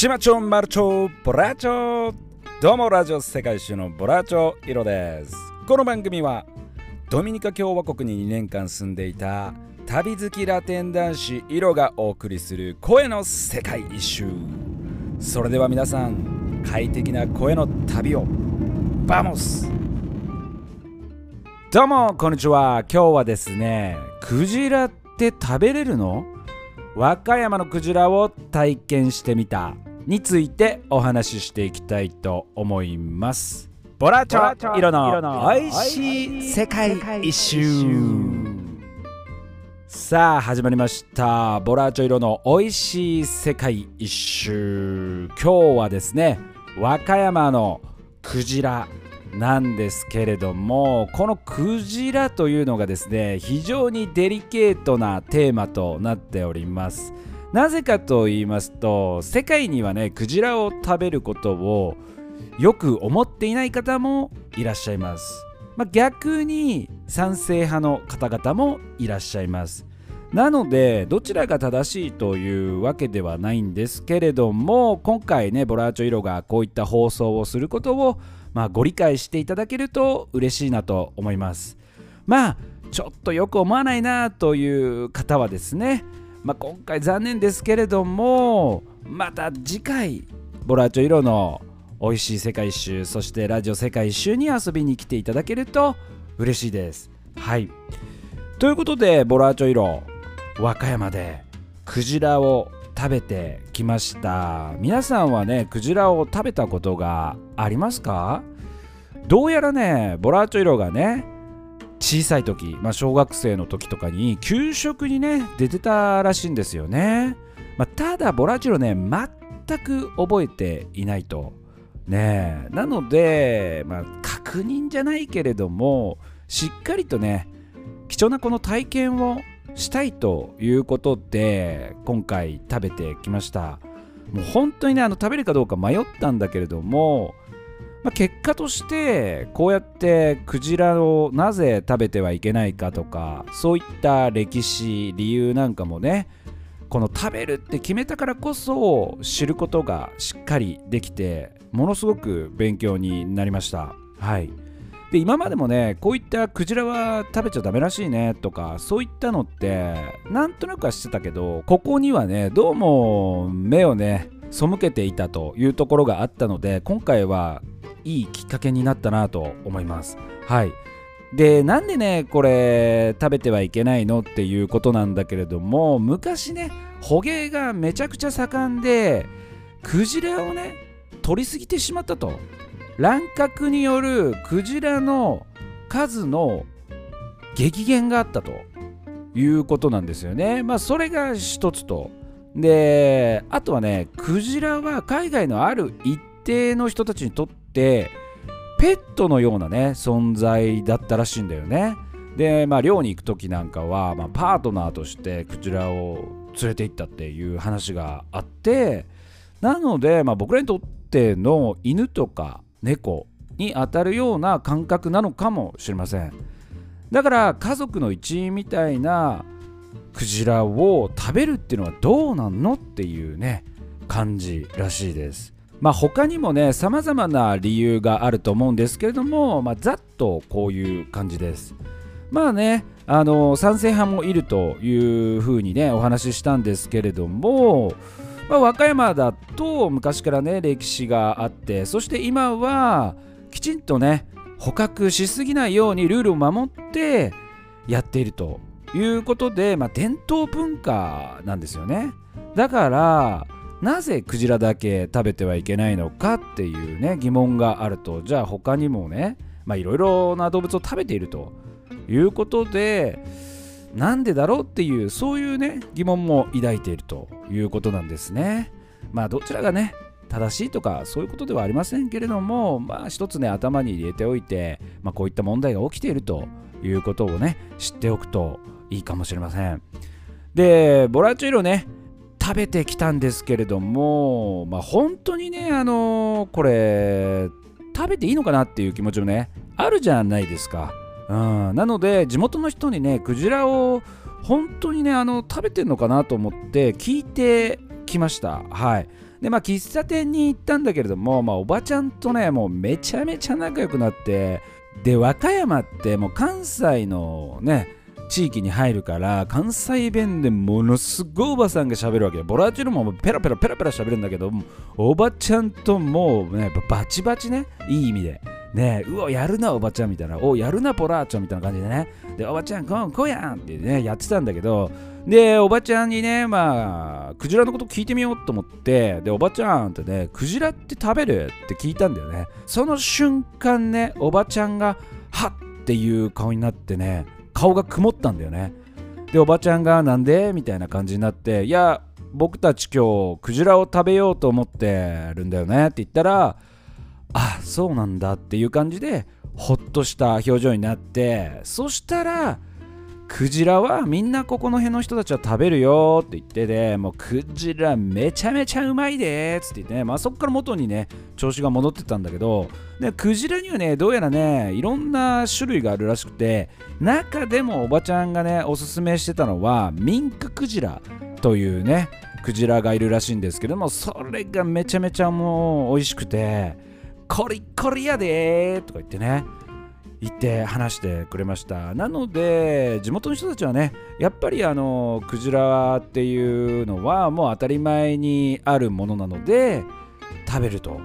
島町マルチョボラチョ。どうもラジオ世界一周のボラチョイロです。この番組はドミニカ共和国に2年間住んでいた旅好きラテン男子イロがお送りする声の世界一周。それでは皆さん快適な声の旅をバモス。どうもこんにちは。今日はですねクジラって食べれるの？和歌山のクジラを体験してみた。についてお話ししていきたいと思います。ボラチョ色のおいしい。世界一周。さあ始まりました。ボラチョ色のおいしい世界一周。今日はですね和歌山のクジラなんですけれどもこのクジラというのがですね非常にデリケートなテーマとなっておりますなぜかと言いますと世界にはねクジラを食べることをよく思っていない方もいらっしゃいます、まあ、逆に賛成派の方々もいらっしゃいます。なのでどちらが正しいというわけではないんですけれども今回ねボラーチョイロがこういった放送をすることをまあ、ご理解していただけると嬉しいなと思います。まあちょっとよく思わないなという方はですね、まあ、今回残念ですけれどもまた次回ボラーチョイロの美味しい世界一周そしてラジオ世界一周に遊びに来ていただけると嬉しいです。はい。ということでボラーチョイロ和歌山でクジラを食べてきました。皆さんはねクジラを食べたことがありますか？どうやらねボラチョイロがね小さい時、まあ、小学生の時とかに給食にね出てたらしいんですよね、まあ、ただボラーチョイロね全く覚えていないと。ねなので、まあ、確認じゃないけれどもしっかりとね貴重なこの体験をしたいということで今回食べてきました。もう本当にねあの食べるかどうか迷ったんだけれども、まあ、結果としてこうやってクジラをなぜ食べてはいけないかとかそういった歴史理由なんかもねこの食べるって決めたからこそ知ることがしっかりできてものすごく勉強になりました。はい。で今までもねこういったクジラは食べちゃダメらしいねとかそういったのってなんとなくはしてたけどここにはねどうも目をね背けていたというところがあったので今回はいいきっかけになったなと思いますはいでなんでねこれ食べてはいけないのっていうことなんだけれども昔ね捕鯨がめちゃくちゃ盛んでクジラをね取りすぎてしまったと乱獲によるクジラの数の激減があったということなんですよね。まあそれが一つと。で、あとはね、クジラは海外のある一定の人たちにとってペットのようなね、存在だったらしいんだよね。で、まあ漁に行く時なんかは、まあ、パートナーとしてクジラを連れて行ったっていう話があって、なので、まあ、僕らにとっての犬とか猫に当たるような感覚なのかもしれませんだから家族の一員みたいなクジラを食べるっていうのはどうなんのっていうね感じらしいです。まあ他にもね様々な理由があると思うんですけれども、まあ、ざっとこういう感じです。まあねあの賛成派もいるというふうにねお話ししたんですけれどもまあ、和歌山だと昔からね歴史があってそして今はきちんとね捕獲しすぎないようにルールを守ってやっていると。いうことで、まあ、伝統文化なんですよね。だからなぜクジラだけ食べてはいけないのかっていうね疑問があると。じゃあ他にもねいろいろな動物を食べていると。いうことでなんでだろうっていうそういうね疑問も抱いていると。いうことなんですね。まあどちらがね正しいとかそういうことではありませんけれどもまあ一つね頭に入れておいて、まあ、こういった問題が起きているということをね知っておくといいかもしれません。でボラチュイロね食べてきたんですけれどもまあ本当にねあのー、これ食べていいのかなっていう気持ちもねあるじゃないですか。うん、なので地元の人にねクジラを本当にねあの食べてんのかなと思って聞いてきました。はい。でまあ喫茶店に行ったんだけれども、まあ、おばちゃんとねもうめちゃめちゃ仲良くなってで和歌山ってもう関西のね地域に入るから関西弁でものすごいおばさんが喋るわけボラチルもペラペラペラペラ喋るんだけどおばちゃんともうねバチバチね。いい意味で。ねうわやるなおばちゃんみたいな。おやるなポラーチョみたいな感じでね。でおばちゃんこんこうやんってねやってたんだけど。でおばちゃんにねまあクジラのこと聞いてみようと思って。でおばちゃんってねクジラって食べるって聞いたんだよね。その瞬間ねおばちゃんがはっっていう顔になってね。顔が曇ったんだよね。でおばちゃんがなんで？みたいな感じになっていや僕たち今日クジラを食べようと思ってるんだよね。って言ったらあそうなんだっていう感じでほっとした表情になってそしたらクジラはみんなここの辺の人たちは食べるよって言ってでもうクジラめちゃめちゃうまいでっつって言ってね、まあ、そこから元にね調子が戻ってたんだけどでクジラにはねどうやらねいろんな種類があるらしくて中でもおばちゃんがねおすすめしてたのはミンククジラというねクジラがいるらしいんですけどもそれがめちゃめちゃもう美味しくてコリコリやでとか言ってね言って話してくれました。なので地元の人たちはねやっぱりあのクジラっていうのはもう当たり前にあるものなので食べると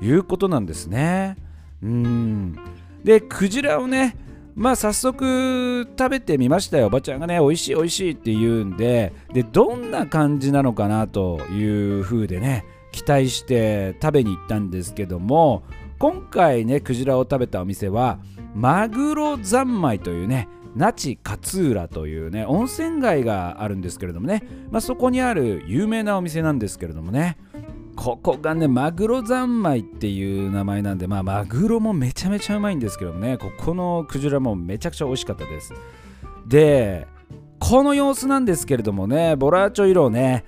いうことなんですね。うん。でクジラをねまあ早速食べてみましたよ。おばちゃんがね美味しい美味しいって言うんででどんな感じなのかなという風でね期待して食べに行ったんですけども今回ねクジラを食べたお店はマグロ三昧というね那智勝浦というね温泉街があるんですけれどもね、まあ、そこにある有名なお店なんですけれどもね。ここがねマグロ三昧っていう名前なんでまあマグロもめちゃめちゃうまいんですけどもね。ここのクジラもめちゃくちゃ美味しかったです。でこの様子なんですけれどもねボラーチョ色ね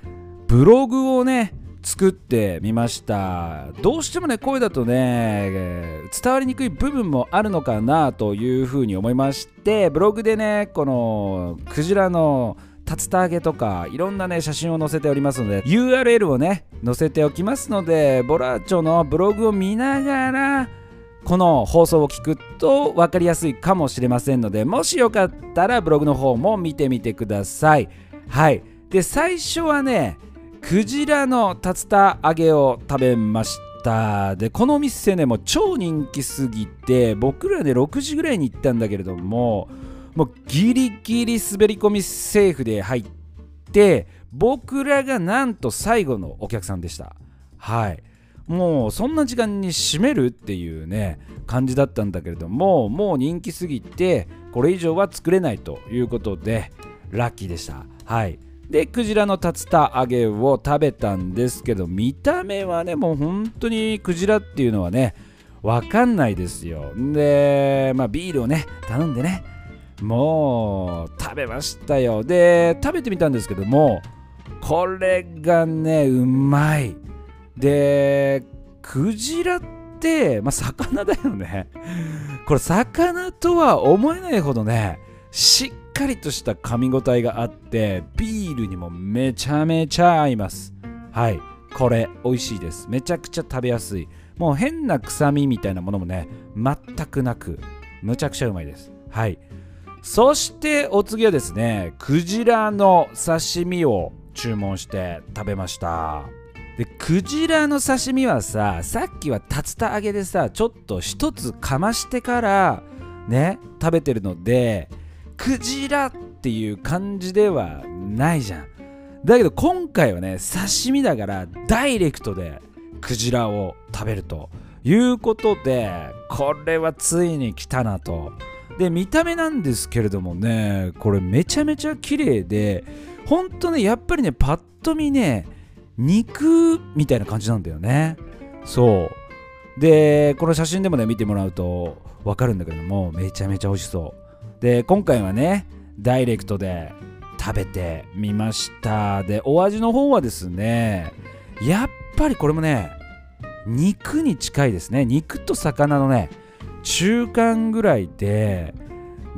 ブログをね作ってみました。どうしてもね声だとね伝わりにくい部分もあるのかなというふうに思いましてブログでねこのクジラの竜田揚げとかいろんなね写真を載せておりますので URL をね載せておきますのでボラーチョのブログを見ながらこの放送を聞くと分かりやすいかもしれませんのでもしよかったらブログの方も見てみてください。はい。で最初はねクジラの竜田揚げを食べました。でこのお店ねもう超人気すぎて僕らで6時ぐらいに行ったんだけれどももうギリギリ滑り込みセーフで入って僕らがなんと最後のお客さんでした。はい。もうそんな時間に閉めるっていうね感じだったんだけれどももう人気すぎてこれ以上は作れないということでラッキーでした。はい。でクジラの竜田揚げを食べたんですけど見た目はねもう本当にクジラっていうのはねわかんないですよ。でまあビールをね頼んでねもう食べましたよ。で食べてみたんですけどもこれがねうまい。でクジラってまあ魚だよね。これ魚とは思えないほどねしっかりとした噛み応えがあってビールにもめちゃめちゃ合います。はい。これ美味しいです。めちゃくちゃ食べやすい。もう変な臭みみたいなものもね全くなくむちゃくちゃうまいです。はい。そしてお次はですねクジラの刺身を注文して食べました。でクジラの刺身はささっきは竜田揚げでさちょっと一つかましてからね食べてるのでクジラっていう感じではないじゃん。だけど今回はね刺身だからダイレクトでクジラを食べるということでこれはついに来たなと。で見た目なんですけれどもねこれめちゃめちゃ綺麗でほんとねやっぱりねパッと見ね肉みたいな感じなんだよね。そう。でこの写真でもね見てもらうと分かるんだけどもめちゃめちゃ美味しそう。で今回はねダイレクトで食べてみました。でお味の方はですねやっぱりこれもね肉に近いですね。肉と魚のね中間ぐらいで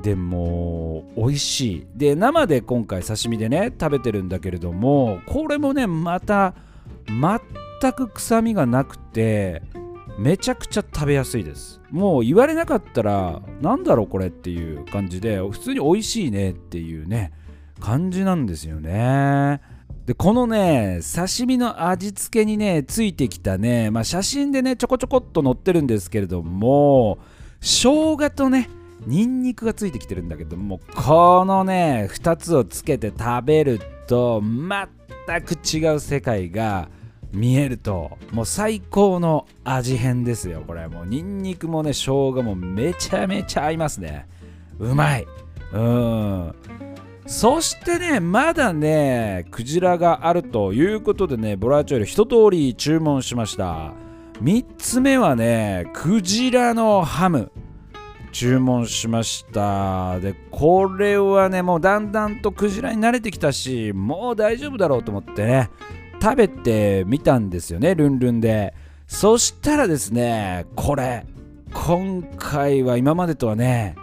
でも美味しい。で生で今回刺身でね食べてるんだけれどもこれもねまた全く臭みがなくてめちゃくちゃ食べやすいです。もう言われなかったらなんだろうこれっていう感じで普通に美味しいねっていうね感じなんですよね。でこのね刺身の味付けにねついてきたね、まあ、写真でねちょこちょこっと載ってるんですけれども生姜とねニンニクがついてきてるんだけどもこのね2つをつけて食べると全く違う世界が見えるともう最高の味変ですよこれ。もうニンニクもね生姜もめちゃめちゃ合いますね。うまい。うん。そしてねまだねクジラがあるということでねボラチョイル一通り注文しました。3つ目はねクジラのハム。注文しました。でこれはねもうだんだんとクジラに慣れてきたしもう大丈夫だろうと思ってね食べてみたんですよねルンルンで。そしたらですねこれ今回は今までとはね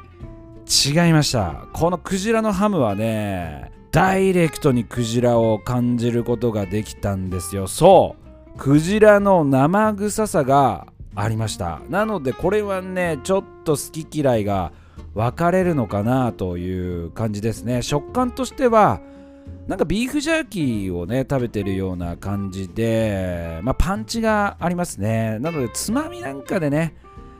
違いました。このクジラのハムはねダイレクトにクジラを感じることができたんですよ。そうクジラの生臭さがありました。なのでこれはねちょっと好き嫌いが分かれるのかなという感じですね。食感としてはなんかビーフジャーキーをね食べてるような感じで、まあ、パンチがありますね。なのでつまみなんかでね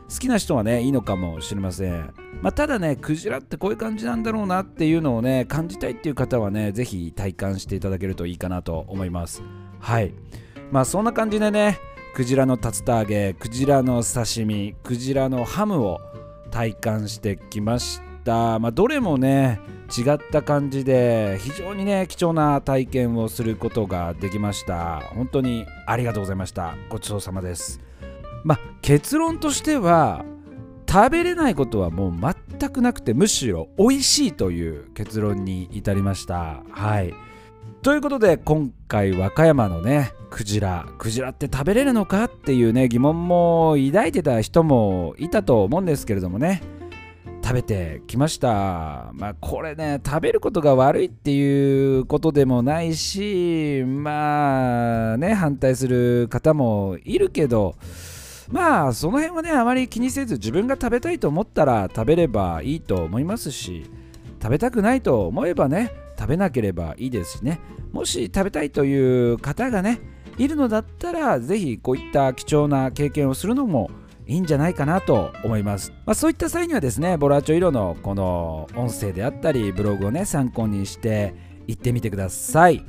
好きな人はねいいのかもしれません、まあ、ただねクジラってこういう感じなんだろうなっていうのをね感じたいっていう方はね是非体感していただけるといいかなと思います。はい。まあそんな感じでねクジラの竜田揚げクジラの刺身クジラのハムを体感してきました、まあ、どれもね違った感じで非常にね貴重な体験をすることができました。本当にありがとうございました。ごちそうさまです。まあ結論としては食べれないことはもう全くなくてむしろ美味しいという結論に至りました。はい。ということで今回和歌山のねクジラクジラって食べれるのかっていうね疑問も抱いてた人もいたと思うんですけれどもね。食べてきました。まあこれね食べることが悪いっていうことでもないしまあね反対する方もいるけどまあその辺はねあまり気にせず自分が食べたいと思ったら食べればいいと思いますし食べたくないと思えばね食べなければいいですしね。もし食べたいという方がねいるのだったらぜひこういった貴重な経験をするのもいいんじゃないかなと思います、まあ、そういった際にはですねボラーチョ色のこの音声であったりブログをね参考にして行ってみてください。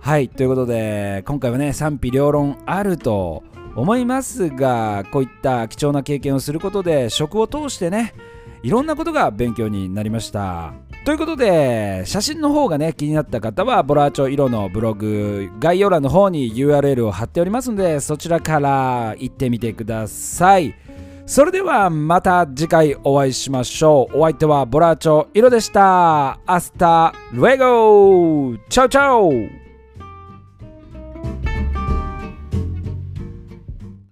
はいということで今回はね賛否両論あると思いますがこういった貴重な経験をすることで食を通してねいろんなことが勉強になりました。ということで写真の方がね気になった方はボラーチョ色のブログ概要欄の方に URL を貼っておりますのでそちらから行ってみてください。それではまた次回お会いしましょう。お相手はボラーチョイロでした。 Hasta luego chao chao